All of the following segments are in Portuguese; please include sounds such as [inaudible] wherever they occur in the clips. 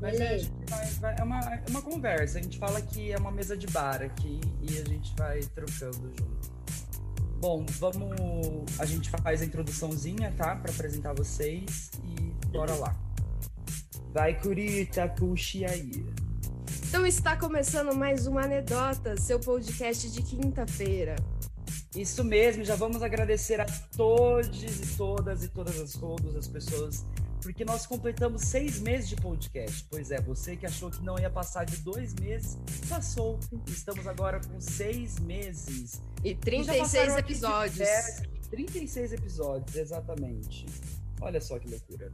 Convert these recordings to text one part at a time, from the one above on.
Mas é, vai, vai, é, uma, é uma conversa. A gente fala que é uma mesa de bar aqui e a gente vai trocando junto. Bom, vamos. A gente faz a introduçãozinha, tá? Para apresentar vocês e bora lá. Vai, Curita, puxe aí. Então está começando mais uma Anedota, seu podcast de quinta-feira. Isso mesmo, já vamos agradecer a todos e todas e todas as todas as pessoas porque nós completamos seis meses de podcast. Pois é, você que achou que não ia passar de dois meses, passou. Estamos agora com seis meses. E 36 e episódios. 36 episódios, exatamente. Olha só que loucura.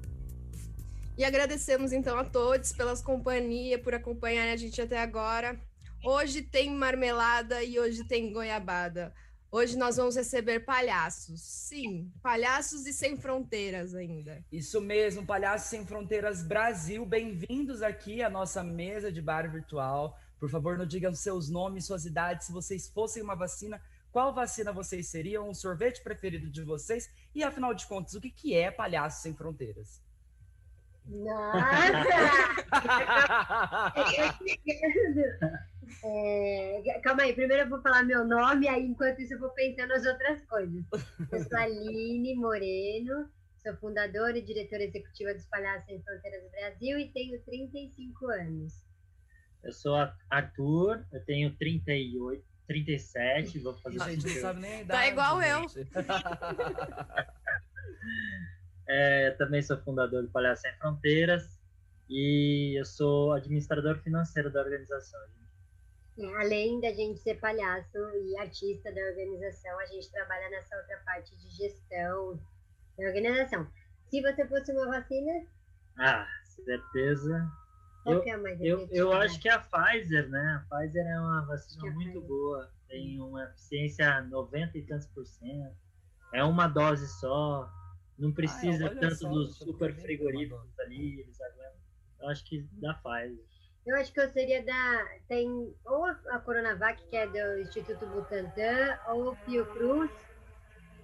E agradecemos então a todos pelas companhia, por acompanhar a gente até agora. Hoje tem marmelada e hoje tem goiabada. Hoje nós vamos receber palhaços. Sim, palhaços e sem fronteiras ainda. Isso mesmo, Palhaços Sem Fronteiras Brasil. Bem-vindos aqui à nossa mesa de bar virtual. Por favor, não digam seus nomes, suas idades. Se vocês fossem uma vacina, qual vacina vocês seriam? O sorvete preferido de vocês? E afinal de contas, o que, que é Palhaços Sem Fronteiras? Nossa! [laughs] É, calma aí, primeiro eu vou falar meu nome, aí enquanto isso eu vou pensando nas outras coisas. Eu sou Aline Moreno, sou fundadora e diretora executiva dos Palhaços Sem Fronteiras do Brasil e tenho 35 anos. Eu sou Arthur, eu tenho 38, 37, vou fazer A gente não sabe nem a Tá idade. Tá igual eu. gente. [laughs] É, também sou fundador do Palhaços Sem Fronteiras e eu sou administrador financeiro da organização. É, além da gente ser palhaço e artista da organização, a gente trabalha nessa outra parte de gestão da organização. Se você fosse uma vacina, Ah, certeza. qual Eu, que é a mais eu, eu acho que é a Pfizer, né? A Pfizer é uma vacina é muito Pfizer. boa, tem uma eficiência 90 e tantos por cento. É uma dose só, não precisa Ah, tanto só, dos super frigoríficos ali, eles aguentam. Eu acho que da Pfizer. Eu acho que eu seria da. Tem ou a, a Coronavac, que é do Instituto Butantan, ou o Fiocruz,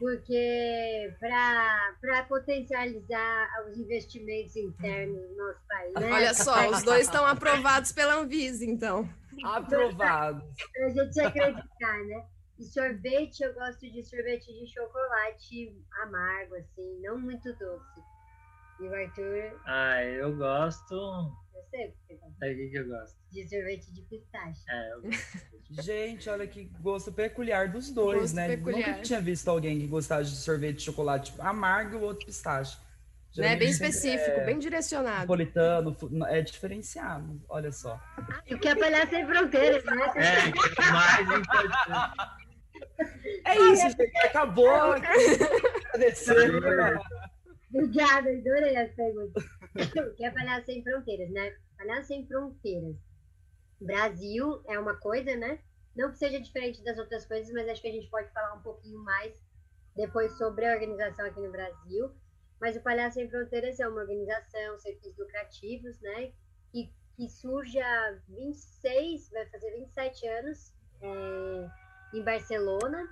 porque para potencializar os investimentos internos no nosso país. Né? Olha só, os dois estão aprovados pela Anvisa, então. Aprovado. Pra gente acreditar, né? E sorvete, eu gosto de sorvete de chocolate amargo, assim, não muito doce. E o Arthur, Ah, eu gosto. Eu sei o que você gosta Sabe o que eu gosto? de sorvete de pistache. É, eu gosto. Gente, olha que gosto peculiar dos dois, Gosto né? peculiar. Nunca tinha visto alguém que gostasse de sorvete de chocolate amargo e o outro pistache. Né? Bem específico, é bem direcionado. Napolitano, é diferenciado, olha só. E o que é palhaço sem fronteiras, né? É, [laughs] que é mais importante. É isso, gente, acabou. Agradecer. Obrigada, adorei as perguntas. [laughs] que é Palhaço Sem Fronteiras, né? Palhaço Sem Fronteiras. Brasil é uma coisa, né? Não que seja diferente das outras coisas, mas acho que a gente pode falar um pouquinho mais depois sobre a organização aqui no Brasil. Mas o Palhaço Sem Fronteiras é uma organização sem fins lucrativos, né? Que, que surge há 26, vai fazer 27 anos, é, em Barcelona.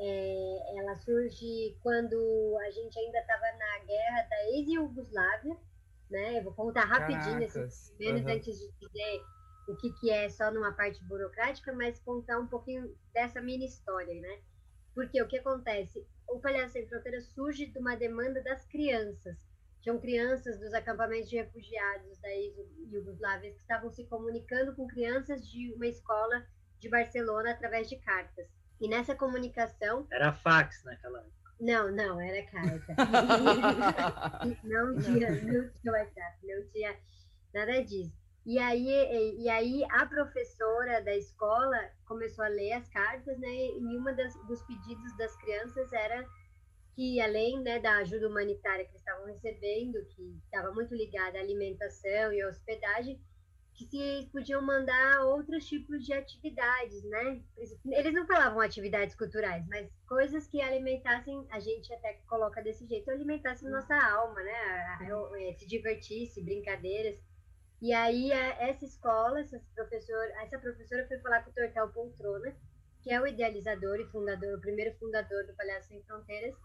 É, ela surge quando a gente ainda estava na guerra da ex-Yugoslávia, né? Eu vou contar rapidinho esse Caracas. menos Aham. antes de dizer o que, que é só numa parte burocrática, mas contar um pouquinho dessa mini história, né? Porque o que acontece? O Palhaço Sem Fronteiras surge de uma demanda das crianças. Tinham crianças dos acampamentos de refugiados da ex-Yugoslávia que estavam se comunicando com crianças de uma escola de Barcelona através de cartas. E nessa comunicação, Era fax naquela época. Não, não, era carta. [laughs] não tinha, não tinha WhatsApp, não tinha nada disso. E aí, e, e aí a professora da escola começou a ler as cartas, né? E uma das, dos pedidos das crianças era que além né, da ajuda humanitária que eles estavam recebendo, que estava muito ligada à alimentação e à hospedagem, que se podiam mandar outros tipos de atividades, né? Eles não falavam atividades culturais, mas coisas que alimentassem, a gente até coloca desse jeito, alimentassem nossa alma, né? A- Se divertisse, brincadeiras. E aí essa escola, essa professora, essa professora foi falar com o Tortel Poltrona, que é o idealizador e fundador, o primeiro fundador do Palhaço Sem Fronteiras,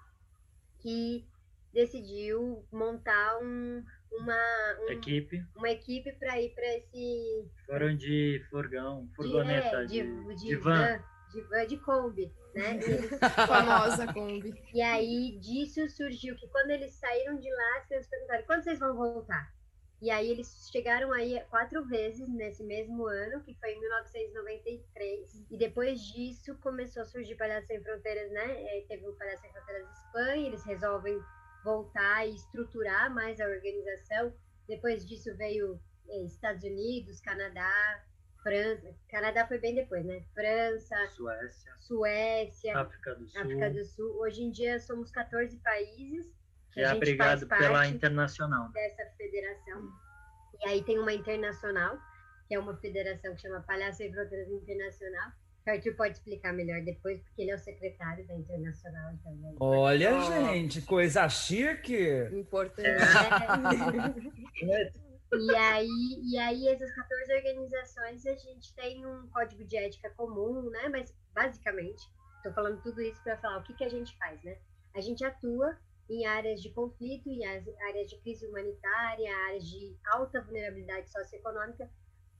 que decidiu montar um, uma, um- Equipe. uma equipe para ir para esse Foram de furgão, de, furgoneta, é, de, de, de de van. van, de van de Kombi, né? E, [laughs] eles- Famosa Kombi. e aí disso surgiu que quando eles saíram de lá, as crianças perguntaram quando vocês vão voltar? E aí eles chegaram aí quatro vezes nesse mesmo ano, que foi em 1993. E depois disso começou a surgir Palhaços Sem Fronteiras, né? É, teve o Palhaços Sem Fronteiras Espanha, eles resolvem voltar e estruturar mais a organização. Depois disso veio é, Estados Unidos, Canadá, França. Canadá foi bem depois, né? França, Suécia, Suécia, África do Sul, África do Sul. Hoje em dia somos 14 países que é a gente abrigado faz pela parte internacional. dessa federação. E aí tem uma internacional, que é uma federação que chama Palhaço Sem Fronteiras Internacional. O Arthur pode explicar melhor depois, porque ele é o secretário da internacional também. Olha, Ó. gente, coisa chique. Importante. [laughs] E aí, e aí essas 14 organizações a gente tem um código de ética comum, né? Mas basicamente, estou falando tudo isso para falar o que, que a gente faz, né? A gente atua em áreas de conflito, em áreas de crise humanitária, áreas de alta vulnerabilidade socioeconômica,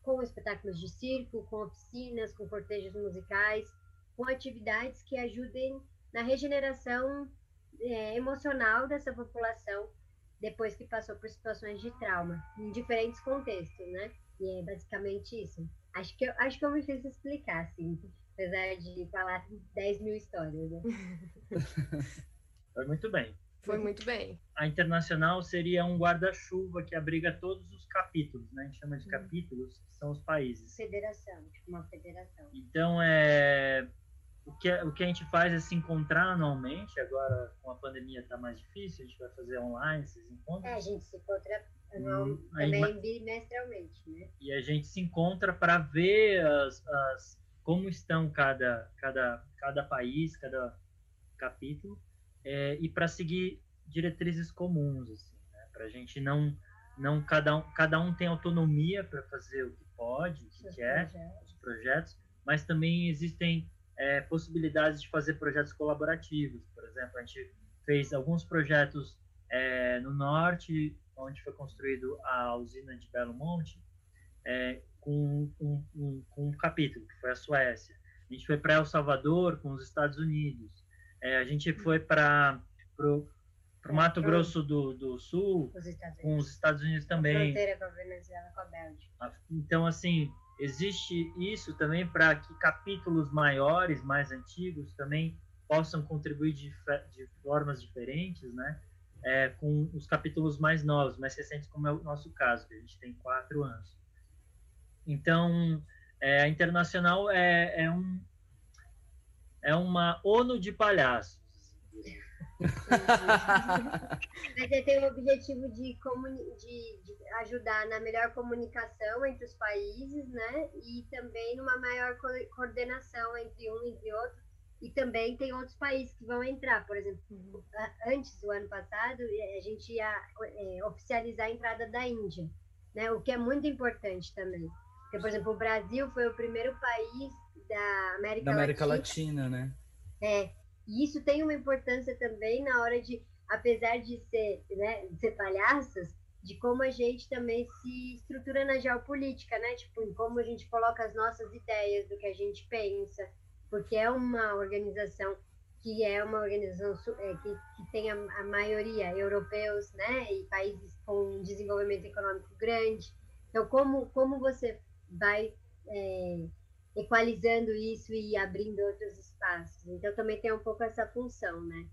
com espetáculos de circo, com oficinas, com cortejos musicais, com atividades que ajudem na regeneração eh, emocional dessa população depois que passou por situações de trauma, em diferentes contextos, né? E é basicamente isso. Acho que eu, acho que eu me fiz explicar, assim, apesar de falar 10 mil histórias, né? [laughs] Foi muito bem. Foi muito bem. A internacional seria um guarda-chuva que abriga todos os capítulos, né? A gente chama de capítulos, que são os países. Federação, tipo uma federação. Então, é, o, que, o que a gente faz é se encontrar anualmente. Agora, com a pandemia, está mais difícil, a gente vai fazer online esses encontros. É, a gente se encontra anual- Hum, aí também bimestralmente, né? e a gente se encontra para ver as, as- como estão cada, cada, cada país, cada capítulo, é, e para seguir diretrizes comuns, assim, né? para a gente não, não cada, um, cada um tem autonomia para fazer o que pode, o que Seus quer, projetos. os projetos, mas também existem é, possibilidades de fazer projetos colaborativos. Por exemplo, a gente fez alguns projetos é, no norte, onde foi construído a usina de Belo Monte, é, com, com um capítulo, que foi a Suécia. A gente foi para El Salvador com os Estados Unidos. É, a gente foi para o Mato pro- Grosso do, do Sul Os com os Estados Unidos A também. fronteira com a Venezuela, com a Bélgica. Então, assim, existe isso também para que capítulos maiores, mais antigos, também possam contribuir de, de formas diferentes, né? É, com os capítulos mais novos, mais recentes, como é o nosso caso, que a gente tem quatro anos. Então, é, a Internacional é, é, um, é uma ONU de palhaços. [laughs] Mas ele tem o objetivo de, de, de ajudar na melhor comunicação entre os países, né? E também numa maior co- coordenação entre um e outro. E também tem outros países que vão entrar. Por exemplo, antes do ano passado, a gente ia eh, oficializar a entrada da Índia, né? O que é muito importante também. Porque, por exemplo, o Brasil foi o primeiro país da América, Da América Latina Latina, né? é, e isso tem uma importância também na hora de, apesar de ser, né, de ser palhaços, de como a gente também se estrutura na geopolítica, né? Tipo, em como a gente coloca as nossas ideias, do que a gente pensa, porque é uma organização que é uma organização é, que, que tem a, a maioria europeus, né, e países com um desenvolvimento econômico grande. Então, como, como você vai é, equalizando isso e abrindo outros espaços. Então também tem um pouco essa função, né?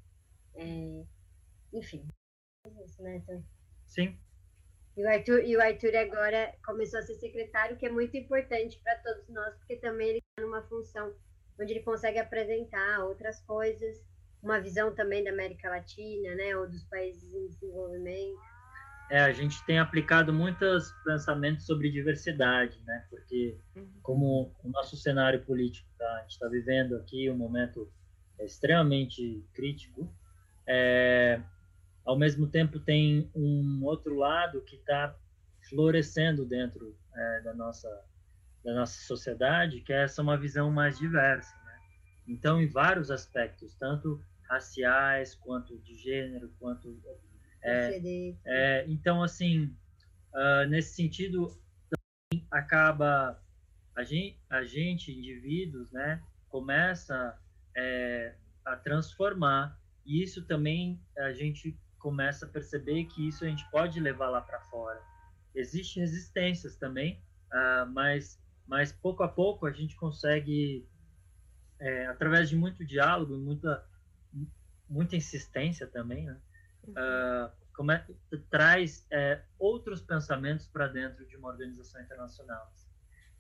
É, enfim, é isso, né? Então, Sim, E o, Arthur, e o Arthur agora começou a ser secretário, que é muito importante para todos nós, porque também ele está numa função onde ele consegue apresentar outras coisas, uma visão também da América Latina, né? Ou dos países em desenvolvimento. É, a gente tem aplicado muitos pensamentos sobre diversidade, né? Porque como o nosso cenário político, tá, a gente está vivendo aqui um momento extremamente crítico, é, ao mesmo tempo tem um outro lado que está florescendo dentro é, da nossa da nossa sociedade, que é essa uma visão mais diversa, né? Então, em vários aspectos, tanto raciais quanto de gênero, quanto É, é, então, assim, uh, nesse sentido, acaba a gente, a gente, indivíduos, né, começa é, a transformar. E isso também a gente começa a perceber que isso a gente pode levar lá para fora. Existem resistências também, uh, mas, mas pouco a pouco a gente consegue, é, através de muito diálogo, muita, muita insistência também, né? Uh, como é, traz é, outros pensamentos para dentro de uma organização internacional.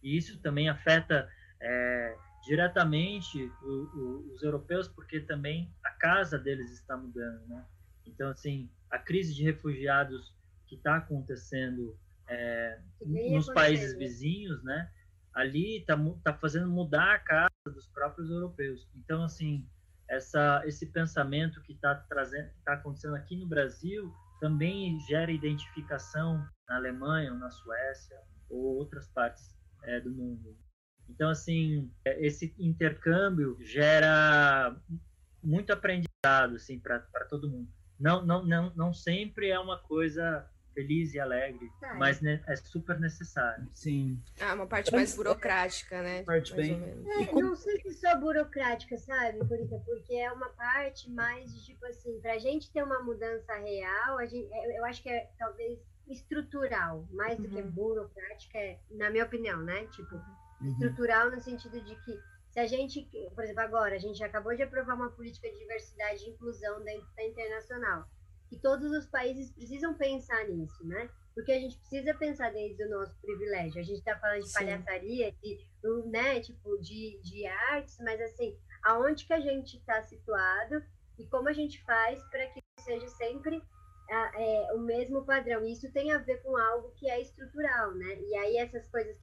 E isso também afeta é, diretamente o, o, os europeus, porque também a casa deles está mudando, né? Então, assim, a crise de refugiados que está acontecendo é, nos países vizinhos, né? Ali está tá fazendo mudar a casa dos próprios europeus. Então, assim, essa, esse pensamento que está está acontecendo aqui no Brasil, também gera identificação na Alemanha, ou na Suécia, ou outras partes é, do mundo. Então, assim, é, esse intercâmbio gera muito aprendizado assim, para todo mundo. Não, não, não, não sempre é uma coisa feliz e alegre, é. mas é super necessário. Sim. Ah, uma parte mais burocrática, né? Parte mais bem. É, não sei se só burocrática, sabe, Porque é uma parte mais de tipo assim, para a gente ter uma mudança real, a gente, é, eu acho que é talvez estrutural, mais do uhum. que burocrática, na minha opinião, né? Tipo, uhum. estrutural no sentido de que se a gente, por exemplo, agora a gente acabou de aprovar uma política de diversidade e inclusão dentro da internacional, que todos os países precisam pensar nisso, né? Porque a gente precisa pensar desde o nosso privilégio. A gente está falando de Sim. palhaçaria, de, né, tipo, de, de artes, mas assim, aonde que a gente está situado e como a gente faz para que seja sempre é, o mesmo padrão. Isso tem a ver com algo que é estrutural, né? E aí essas coisas.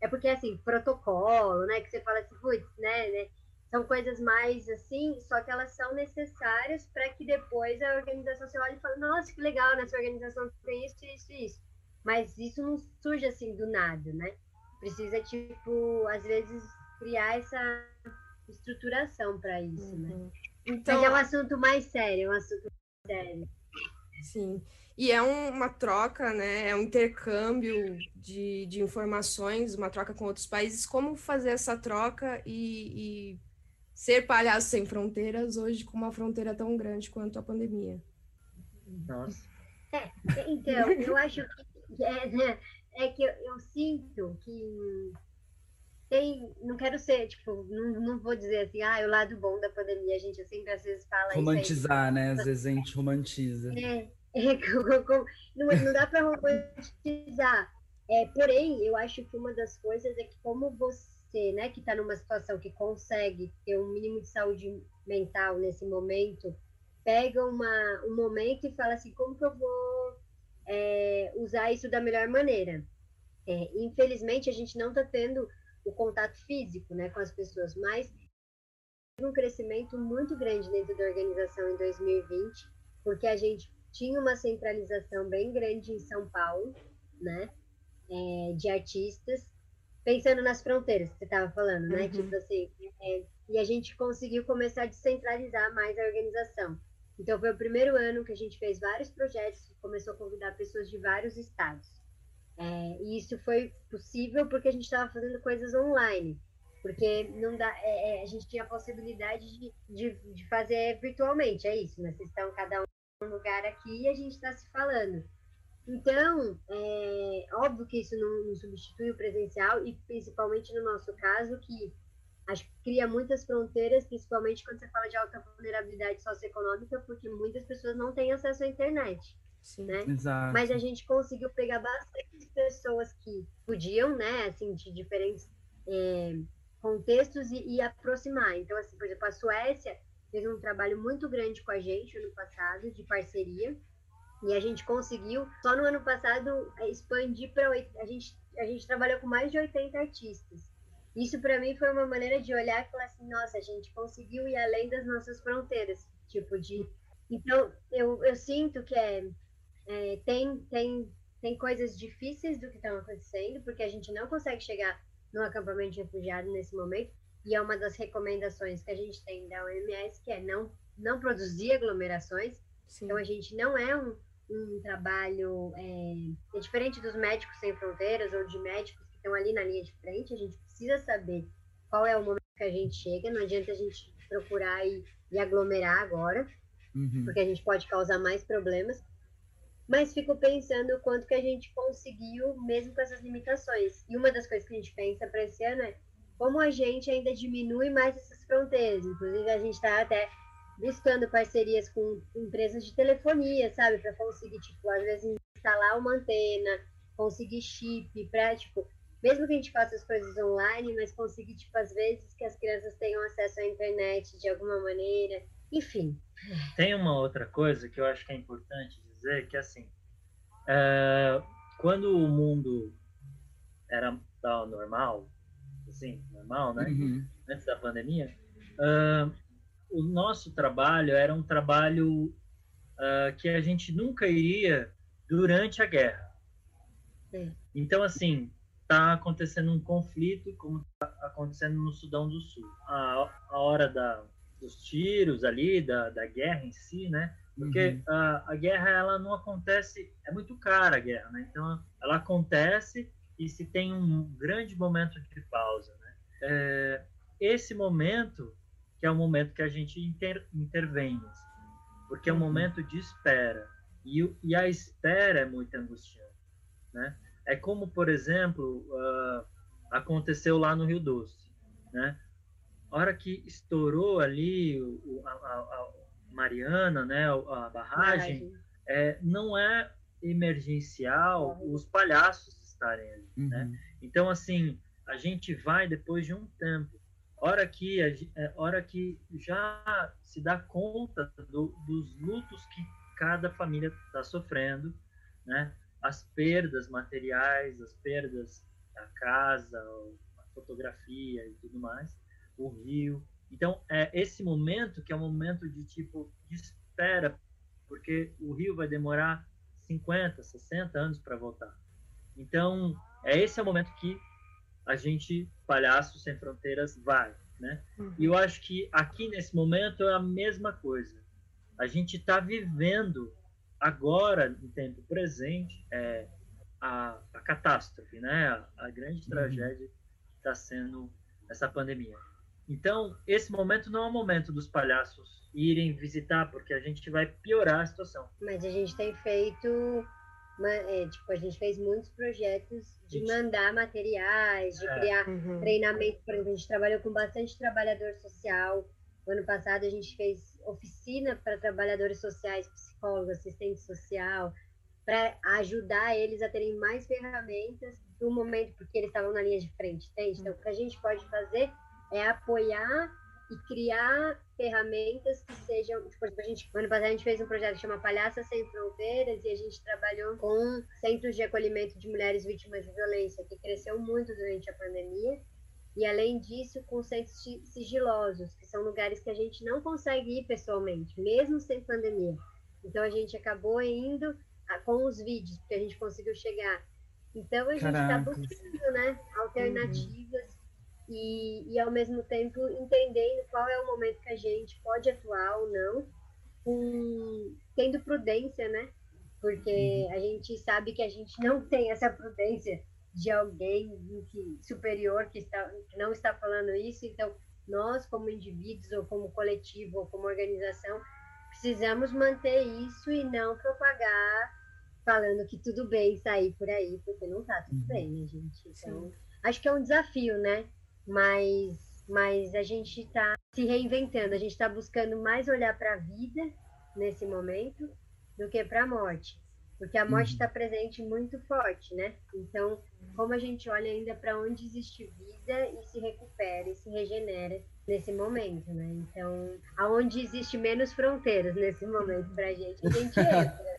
É porque, assim, protocolo, né? Que você fala assim, putz, né, né? São coisas mais assim, só que elas são necessárias para que depois a organização se olhe e fale, nossa, que legal, nessa organização tem isso, isso, isso. Mas isso não surge assim do nada, né? Precisa, tipo, às vezes, criar essa estruturação para isso, né? uhum. né? Então, Mas é um assunto mais sério, é um assunto mais sério. Sim. E é um, uma troca, né? É um intercâmbio de, de informações, uma troca com outros países. Como fazer essa troca e, e ser palhaço sem fronteiras hoje com uma fronteira tão grande quanto a pandemia? Nossa. É, então, eu acho que é, né, é que eu, eu, sinto que tem, não quero ser, tipo, não, não vou dizer assim, ah, é o lado bom da pandemia, a gente sempre às vezes fala Romantizar, aí, né? Às vezes a gente romantiza. É, é [laughs] não, não dá para romantizar. É, porém, eu acho que uma das coisas é que como você, né, que está numa situação que consegue ter um mínimo de saúde mental nesse momento, pega uma, um momento e fala assim, como que eu vou é, usar isso da melhor maneira? É, infelizmente, a gente não está tendo o contato físico né, com as pessoas, mas teve um crescimento muito grande dentro da organização em 2020, porque a gente tinha uma centralização bem grande em São Paulo, né, é, de artistas, pensando nas fronteiras que você estava falando, né, uhum. tipo assim, é, e a gente conseguiu começar a descentralizar mais a organização. Então foi o primeiro ano que a gente fez vários projetos, começou a convidar pessoas de vários estados. É, e isso foi possível porque a gente estava fazendo coisas online, porque não dá, é, é, a gente tinha a possibilidade de, de, de, fazer virtualmente, é isso, né? Vocês estão cada um num lugar aqui e a gente está se falando. Então, é óbvio que isso não, não, substitui o presencial e principalmente no nosso caso, que acho que cria muitas fronteiras, principalmente quando você fala de alta vulnerabilidade socioeconômica, porque muitas pessoas não têm acesso à internet. Sim. Né? Exato. Mas a gente conseguiu pegar bastante pessoas que podiam, né, assim, de diferentes é, contextos e, e, aproximar. Então, assim, por exemplo, a Suécia fez um trabalho muito grande com a gente ano passado, de parceria, e a gente conseguiu, só no ano passado, expandir para. A gente, a gente trabalhou com mais de 80 artistas. Isso, para mim, foi uma maneira de olhar e falar assim: nossa, a gente conseguiu ir além das nossas fronteiras. Tipo, de. Então, eu, eu sinto que é é, tem, tem, tem coisas difíceis do que estão acontecendo, porque a gente não consegue chegar no acampamento de refugiado nesse momento, e é uma das recomendações que a gente tem da OMS, que é não, não produzir aglomerações. Sim. Então, a gente não é um, um trabalho é, é diferente dos médicos sem fronteiras ou de médicos que estão ali na linha de frente. A gente precisa saber qual é o momento que a gente chega. Não adianta a gente procurar e, e aglomerar agora, uhum. porque a gente pode causar mais problemas. Mas fico pensando o quanto que a gente conseguiu, mesmo com essas limitações. E uma das coisas que a gente pensa para esse ano é como a gente ainda diminui mais essas fronteiras. Inclusive, a gente está até buscando parcerias com empresas de telefonia, sabe? Para conseguir, tipo, às vezes instalar uma antena, conseguir chip, para, tipo, mesmo que a gente faça as coisas online, mas conseguir, tipo, às vezes que as crianças tenham acesso à internet de alguma maneira, enfim. Tem uma outra coisa que eu acho que é importante dizer, que assim, é, quando o mundo era tal normal, assim, normal, né? Uhum. Antes da pandemia, uh, o nosso trabalho era um trabalho uh, que a gente nunca iria durante a guerra. Sim. Então, assim, está acontecendo um conflito, como está acontecendo no Sudão do Sul. A, a hora da, dos tiros ali, da, da guerra em si, né? Porque uhum. a, a guerra, ela não acontece... É muito cara a guerra, né? Então, ela acontece e se tem um grande momento de pausa, né? É, esse momento que é o momento que a gente inter, intervém, assim, porque é um uhum. momento de espera. E, e a espera é muito angustiante, né? É como, por exemplo, uh, aconteceu lá no Rio Doce, né? A hora que estourou ali o, a, a, a, Mariana, né, a barragem, é, não é emergencial os palhaços estarem ali, né? uhum. né? Então, assim, a gente vai depois de um tempo hora que, é, hora que já se dá conta do, dos lutos que cada família está sofrendo, né? As perdas materiais, as perdas da casa, a fotografia e tudo mais, o rio. Então, é esse momento que é um momento de tipo de espera, porque o rio vai demorar 50, 60 anos para voltar. Então, é esse é o momento que a gente, Palhaço Sem Fronteiras, vai. Né? Uhum. E eu acho que aqui nesse momento é a mesma coisa. A gente está vivendo agora, no tempo presente, é, a, a catástrofe, né? a, a grande uhum. tragédia que está sendo essa pandemia. Então, esse momento não é o momento dos palhaços irem visitar, porque a gente vai piorar a situação. Mas a gente tem feito é, tipo, a gente fez muitos projetos de mandar materiais, de é. criar uhum. treinamento. Por exemplo, a gente trabalhou com bastante trabalhador social. No ano passado, a gente fez oficina para trabalhadores sociais, psicólogos, assistente social, para ajudar eles a terem mais ferramentas no momento, porque eles estavam na linha de frente, entende? Então, o que a gente pode fazer é apoiar e criar ferramentas que sejam. Tipo, a gente, ano passado a gente fez um projeto que chama Palhaça Sem Fronteiras e a gente trabalhou com centros de acolhimento de mulheres vítimas de violência, que cresceu muito durante a pandemia. E além disso, com centros sigilosos, que são lugares que a gente não consegue ir pessoalmente, mesmo sem pandemia. Então a gente acabou indo com os vídeos, porque a gente conseguiu chegar. Então a gente está buscando né, alternativas. Uhum e, e ao mesmo tempo entendendo qual é o momento que a gente pode atuar ou não, com, tendo prudência, né? Porque uhum. a gente sabe que a gente não tem essa prudência de alguém que, superior que, está, que não está falando isso, então nós, como indivíduos, ou como coletivo, ou como organização, precisamos manter isso e não propagar falando que tudo bem sair por aí, porque não está tudo uhum. bem, né, gente? Então, Sim. acho que é um desafio, né? Mas, mas a gente está se reinventando, a gente está buscando mais olhar para a vida nesse momento do que para a morte, porque a morte está uhum. presente muito forte, né? Então, como a gente olha ainda para onde existe vida e se recupera e se regenera nesse momento, né? Então, aonde existe menos fronteiras nesse momento para a gente, a gente [laughs] entra.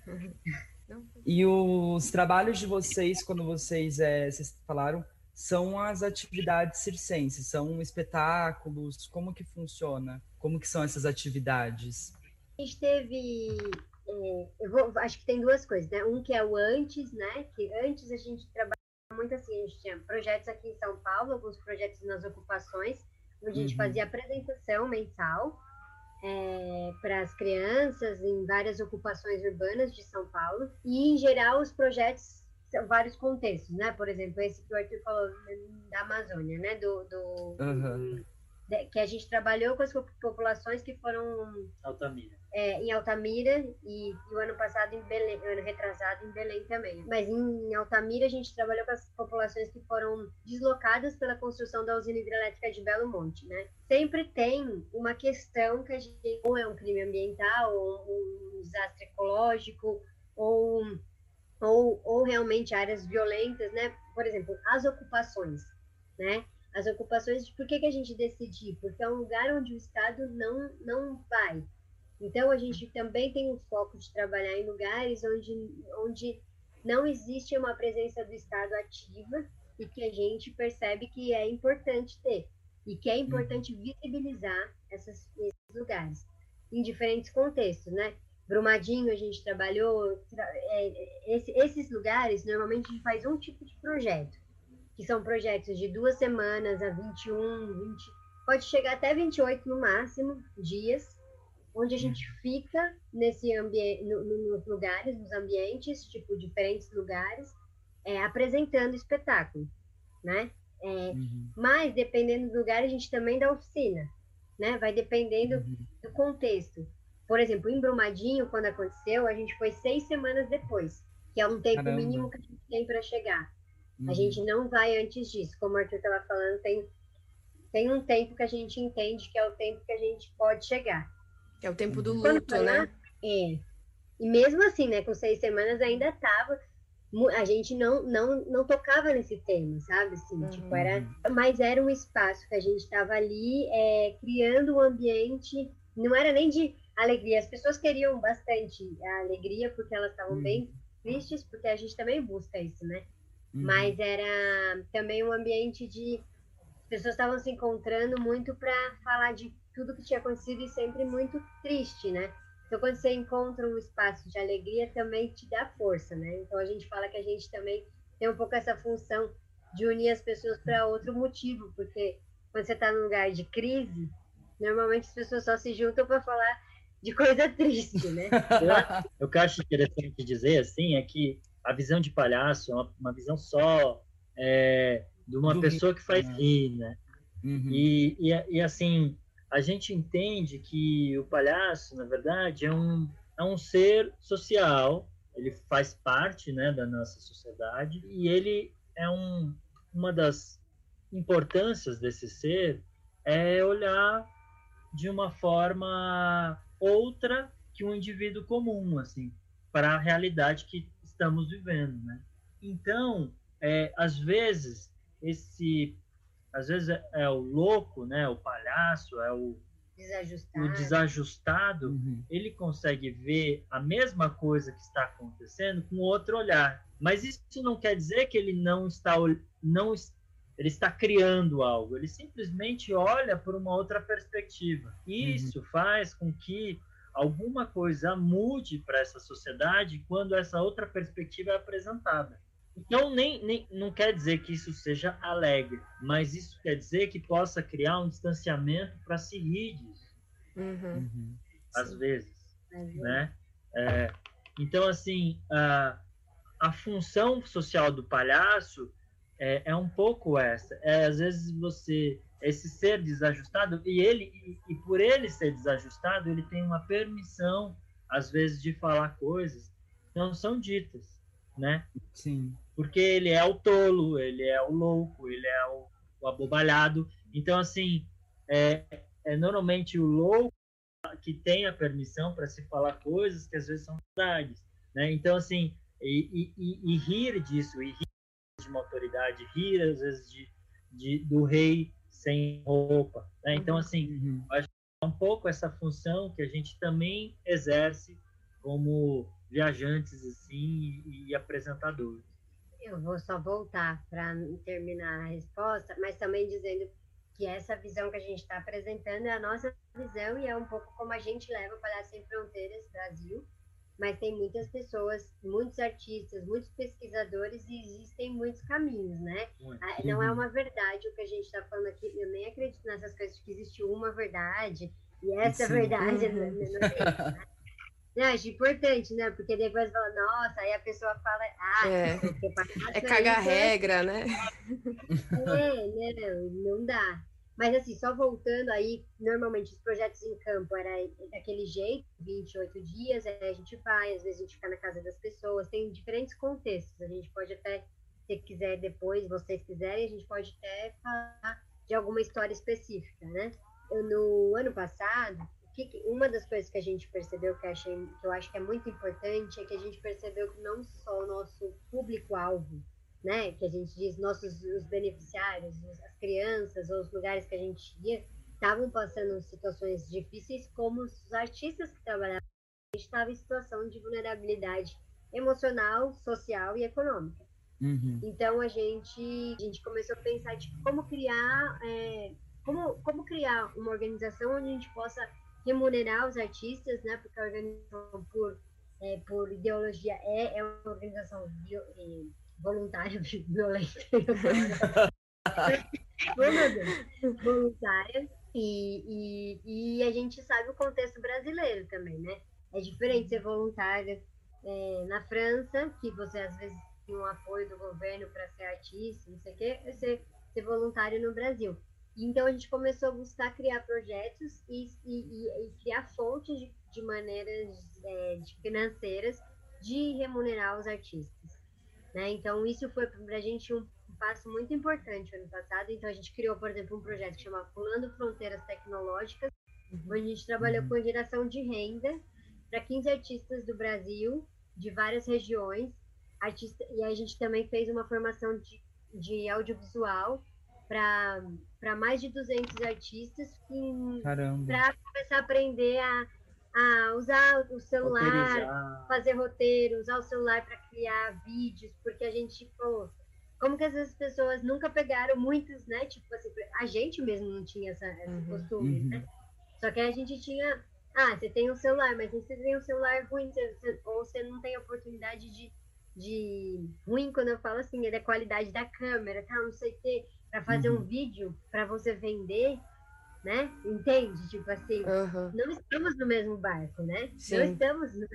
E os trabalhos de vocês, quando vocês, é, vocês falaram, são as atividades circenses, são espetáculos, como que funciona? Como que são essas atividades? A gente teve, é, eu vou, acho que tem duas coisas, né? Um que é o antes, né? Que antes a gente trabalhava muito assim, a gente tinha projetos aqui em São Paulo, alguns projetos nas ocupações, onde a gente uhum. fazia apresentação mensal, é, para as crianças em várias ocupações urbanas de São Paulo e, em geral, os projetos vários contextos, né? Por exemplo, esse que o Arthur falou da Amazônia, né? Do, do uhum. de, que a gente trabalhou com as populações que foram Altamira. É, em Altamira e, e, o ano passado em Belém, ano retrasado em Belém também. Mas em, em Altamira a gente trabalhou com as populações que foram deslocadas pela construção da usina hidrelétrica de Belo Monte, né? Sempre tem uma questão que a gente ou é um crime ambiental, ou um desastre ecológico, ou ou, ou realmente áreas violentas, né? Por exemplo, as ocupações, né? As ocupações, por que, que a gente decidir? Porque é um lugar onde o Estado não, não vai. Então, a gente também tem um foco de trabalhar em lugares onde, onde não existe uma presença do Estado ativa e que a gente percebe que é importante ter e que é importante visibilizar essas, esses lugares em diferentes contextos, né? Brumadinho a gente trabalhou. É, esse, esses lugares, normalmente a gente faz um tipo de projeto, que são projetos de duas semanas a 21, 20, pode chegar até 28 no máximo dias, onde a gente fica nesse ambiente, no, no, nos lugares, nos ambientes, tipo diferentes lugares, é, apresentando espetáculo, né? É, uhum. Mas dependendo do lugar, a gente também dá oficina, né? Vai dependendo uhum. do contexto. Por exemplo, em Brumadinho, quando aconteceu, a gente foi seis semanas depois, que é um tempo Caramba. mínimo que a gente tem para chegar. Uhum. A gente não vai antes disso. Como o Arthur estava falando, tem, tem um tempo que a gente entende que é o tempo que a gente pode chegar. É o tempo do luto, né? É. E mesmo assim, né, com seis semanas ainda tava a gente não, não, não tocava nesse tema, sabe? Assim, uhum. tipo, era, mas era um espaço que a gente estava ali é, criando um ambiente, não era nem de alegria. As pessoas queriam bastante a alegria porque elas estavam uhum. bem tristes, porque a gente também busca isso, né? Uhum. Mas era também um ambiente de as pessoas estavam se encontrando muito para falar de tudo que tinha acontecido e sempre muito triste, né? Então, quando você encontra um espaço de alegria, também te dá força, né? Então, a gente fala que a gente também tem um pouco essa função de unir as pessoas para outro motivo, porque quando você está num lugar de crise, normalmente as pessoas só se juntam para falar de coisa triste, né? [laughs] o que eu acho interessante dizer, assim, é que a visão de palhaço é uma, uma visão só é, de uma Do pessoa rir, que faz né? rir, né? Uhum. E, e, e, assim, a gente entende que o palhaço, na verdade, é um, é um ser social, ele faz parte né, da nossa sociedade e ele é um, uma das importâncias desse ser é olhar de uma forma outra que um indivíduo comum, assim, para a realidade que estamos vivendo, né? Então, é, às vezes esse, às vezes é, é, o louco, né? O palhaço, é o desajustado, o desajustado uhum. ele consegue ver a mesma coisa que está acontecendo com outro olhar. Mas isso não quer dizer que ele não está não ele está criando algo, ele simplesmente olha por uma outra perspectiva. Isso uhum. faz com que alguma coisa mude para essa sociedade quando essa outra perspectiva é apresentada. Então, nem, nem, não quer dizer que isso seja alegre, mas isso quer dizer que possa criar um distanciamento para se rir disso. Uhum. uhum. Às Sim. vezes. Né? É, então, assim, a, a função social do palhaço é, é um pouco essa. É, às vezes você esse ser desajustado e ele e, e, por ele ser desajustado ele tem uma permissão às vezes de falar coisas que não são ditas, né? Sim. Porque ele é o tolo, ele é o louco, ele é o, o abobalhado. Então assim é, é normalmente o louco que tem a permissão para se falar coisas que às vezes são verdades, né? Então assim e, e, e rir disso, e rir de uma autoridade, rir às vezes de, de do rei sem roupa. Né? Então, assim, uhum. acho que é um pouco essa função que a gente também exerce como viajantes assim e, e apresentadores. Eu vou só voltar para terminar a resposta, mas também dizendo que essa visão que a gente está apresentando é a nossa visão e é um pouco como a gente leva o Palhaço Sem Fronteiras Brasil mas tem muitas pessoas, muitos artistas, muitos pesquisadores e existem muitos caminhos, né? Ah, não é uhum. uma verdade o que a gente está falando aqui. Eu nem acredito nessas coisas de que existe uma verdade E essa Sim. é a verdade. Né? Uhum. Não, acho importante, né? Porque depois fala, nossa, aí a pessoa fala, ah, é, é cagar regra, né? É, não, não dá. Mas assim, só voltando aí, normalmente os projetos em campo era daquele jeito, 28 dias, aí a gente vai, às vezes a gente fica na casa das pessoas, tem diferentes contextos, a gente pode até, se quiser depois, vocês quiserem, a gente pode até falar de alguma história específica, né? No ano passado, uma das coisas que a gente percebeu que, achei, que eu acho que é muito importante é que a gente percebeu que não só o nosso público-alvo, né, que a gente diz nossos os beneficiários, as crianças ou os lugares que a gente ia, estavam passando situações difíceis, como os artistas que trabalhavam, a gente estava em situação de vulnerabilidade emocional, social e econômica. Uhum. Então a gente, a gente começou a pensar de como criar, é, como, como criar uma organização onde a gente possa remunerar os artistas, né? Porque a organização por, é, por ideologia é, é uma organização bio, é, voluntária, violenta. [laughs] voluntária. E, e, e a gente sabe o contexto brasileiro também, né? É diferente ser voluntária é, na França, que você às vezes tem um apoio do governo para ser artista, não sei o quê, é ser, ser voluntário no Brasil. Então a gente começou a buscar criar projetos e, e, e criar fontes de, de maneiras é, de financeiras de remunerar os artistas. Né? Então isso foi para a gente um passo muito importante ano passado. Então a gente criou, por exemplo, um projeto que chama Pulando Fronteiras Tecnológicas, onde a gente trabalhou uhum. com geração de renda para 15 artistas do Brasil, de várias regiões. Artista, e a gente também fez uma formação de, de audiovisual para mais de 200 artistas para começar a aprender a, a usar o celular, fazer roteiro, usar o celular para criar vídeos, porque a gente, pô, como que essas pessoas nunca pegaram muitos, né? Tipo assim, a gente mesmo não tinha essa, esse uhum, costume, uhum. né? Só que a gente tinha, ah, você tem um celular, mas você tem um celular ruim, você, ou você não tem oportunidade de, de ruim quando eu falo assim, é da qualidade da câmera, tá? Não sei o quê para fazer uhum. um vídeo para você vender, né? Entende? Tipo assim, uhum. não estamos no mesmo barco, né? Sim. Não estamos no...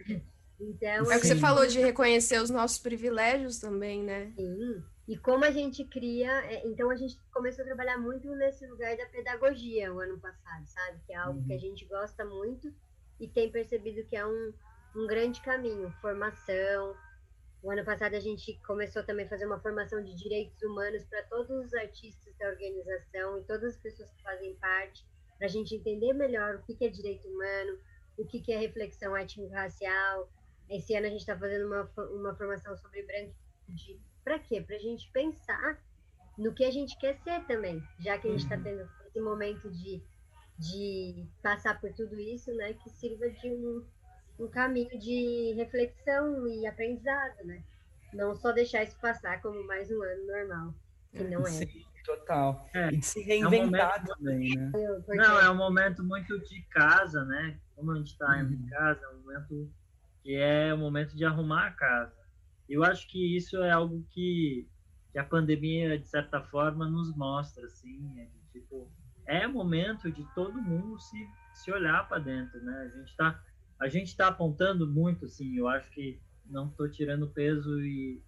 Então, é o que assim, você falou de reconhecer os nossos privilégios também, né? Sim. E como a gente cria, é, então a gente começou a trabalhar muito nesse lugar da pedagogia o ano passado, sabe? Que é algo uhum. que a uhum. gente gosta muito e tem percebido que é um, um grande caminho, formação, o ano passado a gente começou também a fazer uma formação de direitos humanos para todos os artistas da organização e todas as pessoas que fazem parte, para a gente entender melhor o que é direito humano, o que é reflexão étnico-racial. Esse ano a gente está fazendo uma, uma formação sobre branquitude. Para quê? Para a gente pensar no que a gente quer ser também, já que a gente está uhum. tendo esse momento de, de passar por tudo isso, né, que sirva de um um caminho de reflexão e aprendizado, né? Não só deixar isso passar como mais um ano normal, que não é. Sim, total. É, e se reinventar é um também, né? Não, é um momento muito de casa, né? Como a gente está uhum. em casa, é um momento que é o momento de arrumar a casa. Eu acho que isso é algo que, que a pandemia, de certa forma, nos mostra, assim, é, tipo, é momento de todo mundo se, se olhar para dentro, né? A gente está a gente está apontando muito, assim, eu acho que não estou tirando peso e,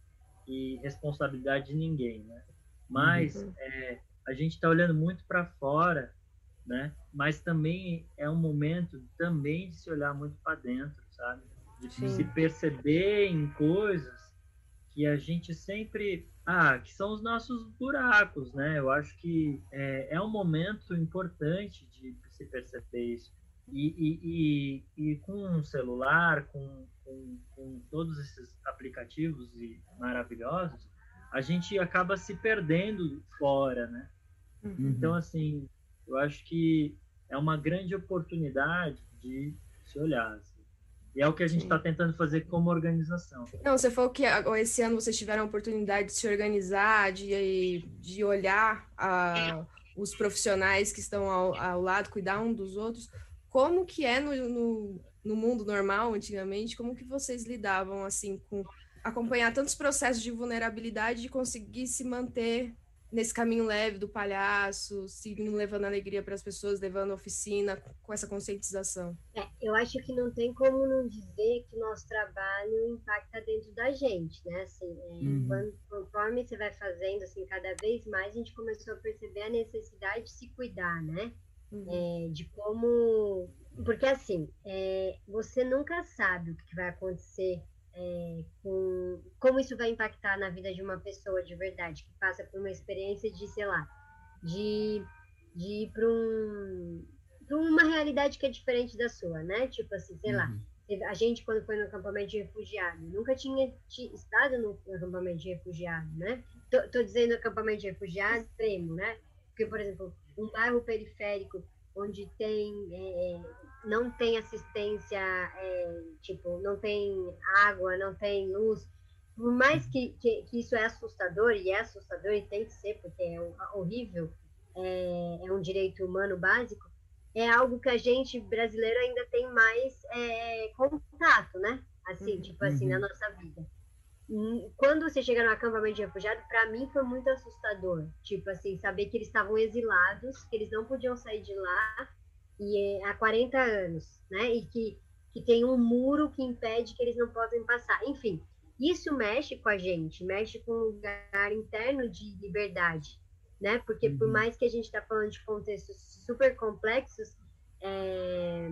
e, responsabilidade de ninguém, né? Mas uhum. é, a gente está olhando muito para fora, né? Mas também é um momento também de se olhar muito para dentro, sabe? De Sim. se perceber em coisas que a gente sempre ah, que são os nossos buracos, né? Eu acho que é, é um momento importante de se perceber isso. E, e, e, e com um celular, com, com, com, todos esses aplicativos maravilhosos, a gente acaba se perdendo fora, né? Uhum. Então, assim, eu acho que é uma grande oportunidade de se olhar. Assim. E é o que a gente está tentando fazer como organização. Não, você falou que esse ano vocês tiveram a oportunidade de se organizar, de, de olhar a, os profissionais que estão ao, ao lado, cuidar um dos outros como que é no, no, no, mundo normal, antigamente, como que vocês lidavam, assim, com acompanhar tantos processos de vulnerabilidade e conseguir se manter nesse caminho leve do palhaço, seguindo levando alegria para as pessoas, levando oficina com essa conscientização? É, eu acho que não tem como não dizer que o nosso trabalho impacta dentro da gente, né? Assim, é, uhum. quando, conforme você vai fazendo, assim, cada vez mais a gente começou a perceber a necessidade de se cuidar, né? Uhum. É, de como, porque assim, é, você nunca sabe o que vai acontecer é, com como isso vai impactar na vida de uma pessoa de verdade, que passa por uma experiência de, sei lá, de, de ir para um, uma realidade que é diferente da sua, né? Tipo assim, sei uhum. lá, a gente quando foi no acampamento de refugiado, nunca tinha estado no acampamento de refugiado, né? Tô, tô dizendo acampamento de refugiado extremo, né? Porque, por exemplo, um bairro periférico onde tem é, não tem assistência, é, tipo, não tem água, não tem luz, por mais que, que, que, isso é assustador, e é assustador e tem que ser, porque é horrível, é, é um direito humano básico, é algo que a gente brasileiro ainda tem mais é, contato, né? Assim, uhum. tipo assim, na uhum. nossa vida. Hum, quando você chega no acampamento de refugiado, para mim foi muito assustador. Tipo assim, saber que eles estavam exilados, que eles não podiam sair de lá, e é há 40 anos, né? E que, que tem um muro que impede que eles não possam passar. Enfim, isso mexe com a gente, mexe com um lugar interno de liberdade, né? Porque uhum. por mais que a gente está falando de contextos super complexos, é...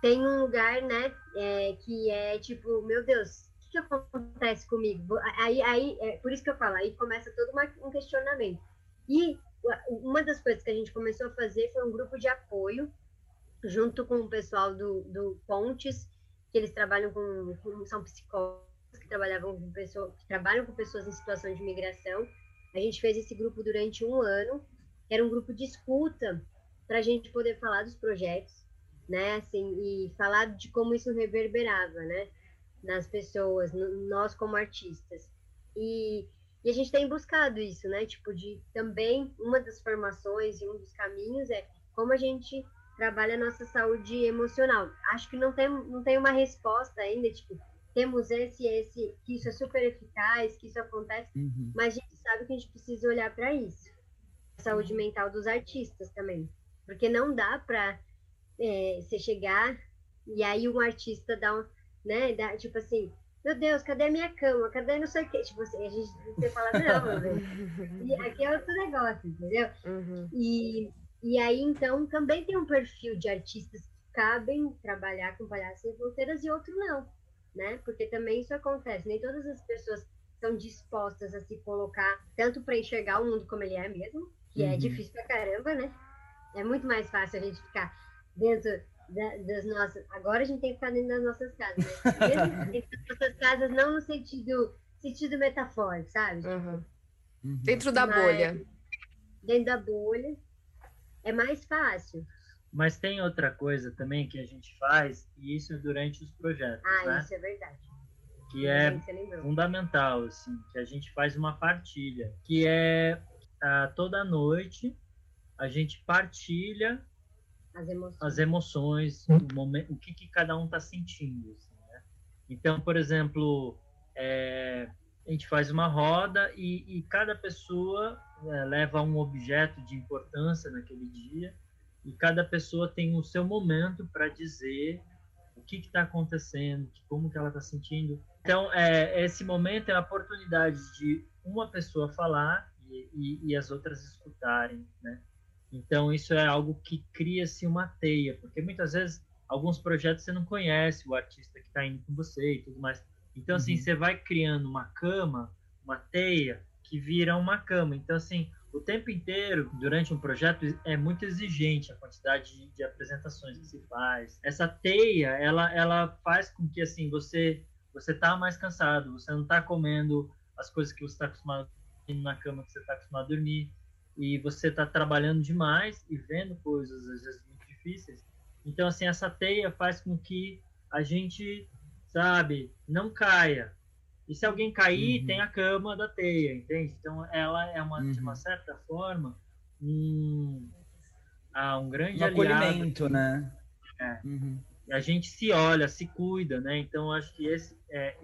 tem um lugar, né? É, que é tipo, meu Deus, o que, acontece comigo? Aí, aí, é, por isso que eu falo, aí começa todo uma, um questionamento. E uma das coisas que a gente começou a fazer foi um grupo de apoio, junto com o pessoal do, do Pontes, que eles trabalham com, com são psicólogos que trabalhavam com pessoas, que trabalham com pessoas em situação de imigração. A gente fez esse grupo durante um ano, era um grupo de escuta para a gente poder falar dos projetos, né, assim, e falar de como isso reverberava, né, nas pessoas, nós como artistas. E e a gente tem buscado isso, né? Tipo, de também uma das formações e um dos caminhos é como a gente trabalha a nossa saúde emocional. Acho que não tem, não tem uma resposta ainda, tipo, temos esse esse, que isso é super eficaz, que isso acontece, uhum. mas a gente sabe que a gente precisa olhar para isso. A saúde uhum. mental dos artistas também. Porque não dá para é, você chegar e aí um artista dá um, né, dá, tipo assim, meu Deus, cadê a minha cama? Cadê não sei o quê? Tipo assim, a gente, você fala, não, velho. E [laughs] aqui é outro negócio, entendeu? Uhum. E, e aí, então, também tem um perfil de artistas que cabem trabalhar com palhaços sem fronteiras e outro não, né? Porque também isso acontece. Nem todas as pessoas estão dispostas a se colocar tanto para enxergar o mundo como ele é mesmo, que é uhum. é difícil pra caramba, né? É muito mais fácil a gente ficar dentro da, das nossas. Agora a gente tem que ficar dentro das nossas casas, né? Mesmo dentro das nossas casas, não no sentido, sentido metafórico, sabe? Uhum. Uhum. Dentro da Mas, bolha. Dentro da bolha. É mais fácil. Mas tem outra coisa também que a gente faz, e isso durante os projetos. Ah, né? isso é verdade. Que é fundamental, assim, que a gente faz uma partilha, que é ah, toda noite a gente partilha as emoções, as emoções o, momento, o que, que cada um está sentindo. Assim, né? Então, por exemplo, é, a gente faz uma roda e, e cada pessoa é, leva um objeto de importância naquele dia e cada pessoa tem o seu momento para dizer o que está acontecendo, como que ela está sentindo. Então, é, esse momento é a oportunidade de uma pessoa falar e, e, e as outras escutarem, né? Então, isso é algo que cria-se uma teia, porque muitas vezes alguns projetos você não conhece o artista que está indo com você e tudo mais. Então, assim, uhum. você vai criando uma cama, uma teia, que vira uma cama. Então, assim, o tempo inteiro, durante um projeto, é muito exigente a quantidade de, de apresentações que se faz. Essa teia, ela, ela faz com que, assim, você você tá mais cansado, você não está comendo as coisas que você está acostumado na cama que você está acostumado a dormir e você está trabalhando demais e vendo coisas às vezes muito difíceis. Então assim essa teia faz com que a gente sabe não caia. E se alguém cair uhum. tem a cama da teia, entende? Então ela é uma uhum. de uma uhum. certa forma um ah, um grande um acolhimento, né? É. Uhum. A gente se olha, se cuida, né? Então acho que esse é,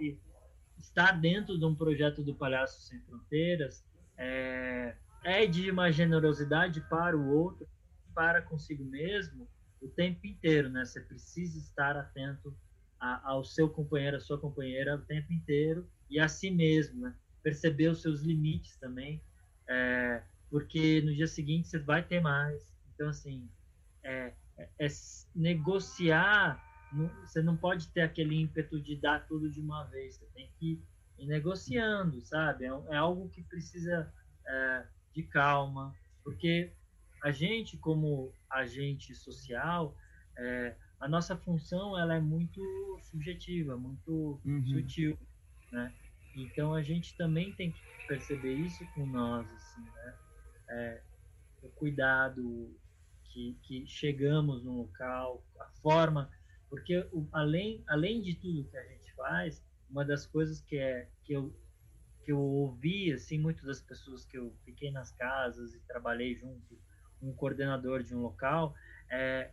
estar dentro de um projeto do Palhaço Sem Fronteiras é, é de uma generosidade para o outro, para consigo mesmo, o tempo inteiro, né? Você precisa estar atento a, ao seu companheiro, à sua companheira o tempo inteiro e a si mesmo, né? Perceber os seus limites também, é, porque no dia seguinte você vai ter mais. Então, assim, é, é, negociar, você não pode ter aquele ímpeto de dar tudo de uma vez, você tem que ir negociando, sabe? É, é algo que precisa é, de calma, porque a gente, como agente social, é, a nossa função ela é muito subjetiva, muito uhum. sutil, né? Então a gente também tem que perceber isso com nós, assim, né? É, o cuidado que, que chegamos no local, a forma, porque o, além além de tudo que a gente faz, uma das coisas que é que eu que eu ouvi assim muitas das pessoas que eu fiquei nas casas e trabalhei junto um coordenador de um local, é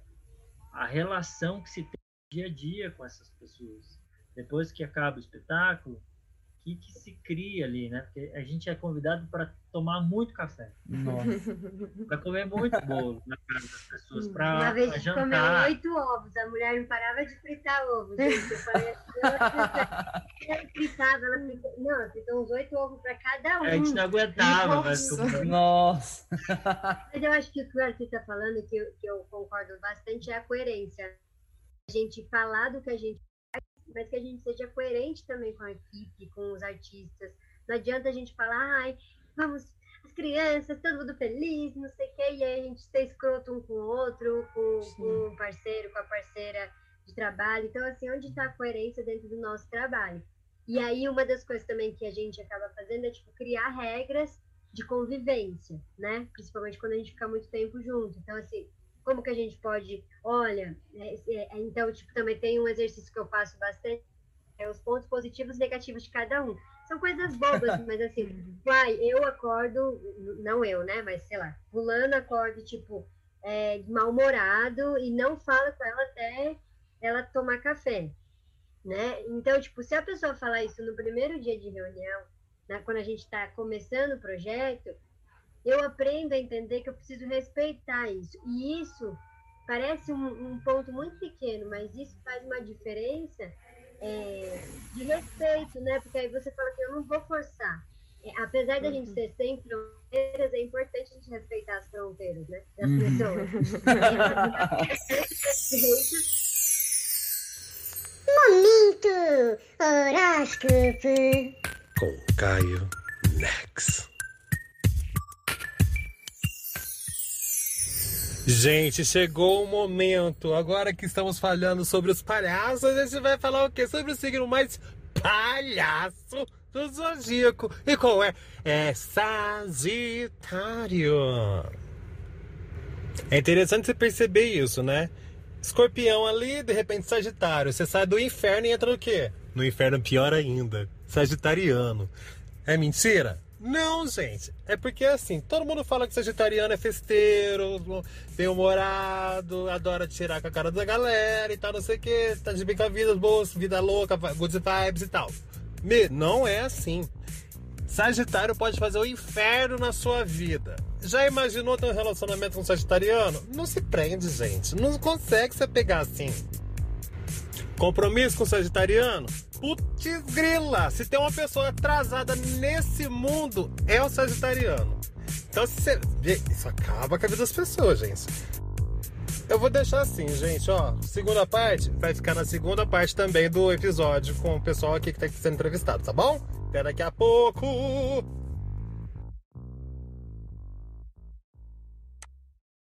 a relação que se tem dia a dia com essas pessoas. Depois que acaba o espetáculo, que, que se cria ali, né? Porque a gente é convidado para tomar muito café. [laughs] Para comer muito bolo na casa das pessoas. Pra, Uma vez a comeu oito ovos, a mulher não parava de fritar ovos. Gente. Eu falei assim, ela fritava, ela fritou, não, ela fritou uns oito ovos para cada um. A gente não aguentava, mas Nossa! Mas eu acho que o que o Arthur está falando, que eu, que eu concordo bastante, é a coerência. A gente falar do que a gente mas que a gente seja coerente também com a equipe, com os artistas. Não adianta a gente falar, ai, vamos, as crianças, todo mundo feliz, não sei o quê, e aí a gente ser escroto um com o outro, com, com o parceiro, com a parceira de trabalho. Então, assim, onde está a coerência dentro do nosso trabalho? E aí, uma das coisas também que a gente acaba fazendo é, tipo, criar regras de convivência, né? Principalmente quando a gente fica muito tempo junto. Então, assim, como que a gente pode, olha, é, é, então, tipo, também tem um exercício que eu faço bastante, é os pontos positivos e negativos de cada um. São coisas bobas, [laughs] mas assim, pai, eu acordo, não eu, né, mas sei lá, fulano acorda, tipo, é, mal-humorado e não fala com ela até ela tomar café, né? Então, tipo, se a pessoa falar isso no primeiro dia de reunião, né, quando a gente está começando o projeto, eu aprendo a entender que eu preciso respeitar isso. E isso parece um, um ponto muito pequeno, mas isso faz uma diferença é, de respeito, né? Porque aí você fala que eu não vou forçar. É, apesar da gente uhum. ser sem fronteiras, é importante a gente respeitar as fronteiras, né? Das uhum. pessoas. Momento horóscopo com Caio Next. Gente, chegou o momento. Agora que estamos falando sobre os palhaços, a gente vai falar o quê? Sobre o signo mais palhaço do zodíaco. E qual é? É Sagitário. É interessante você perceber isso, né? Escorpião ali, de repente Sagitário. Você sai do inferno e entra no quê? No inferno pior ainda. Sagitariano. É mentira? Não, gente. É porque assim, todo mundo fala que sagitariano é festeiro, bem-humorado, adora tirar com a cara da galera e tal, não sei o que, tá de bem com a vida, boas, vida louca, good vibes e tal. Me, não é assim. Sagitário pode fazer o inferno na sua vida. Já imaginou ter um relacionamento com um sagitariano? Não se prende, gente. Não consegue se apegar assim. Compromisso com o sagitariano? Putz grila! Se tem uma pessoa atrasada nesse mundo, é o sagitariano. Então, se você. Isso acaba com a vida das pessoas, gente. Eu vou deixar assim, gente, ó. Segunda parte vai ficar na segunda parte também do episódio com o pessoal aqui que tá sendo entrevistado, tá bom? Até daqui a pouco!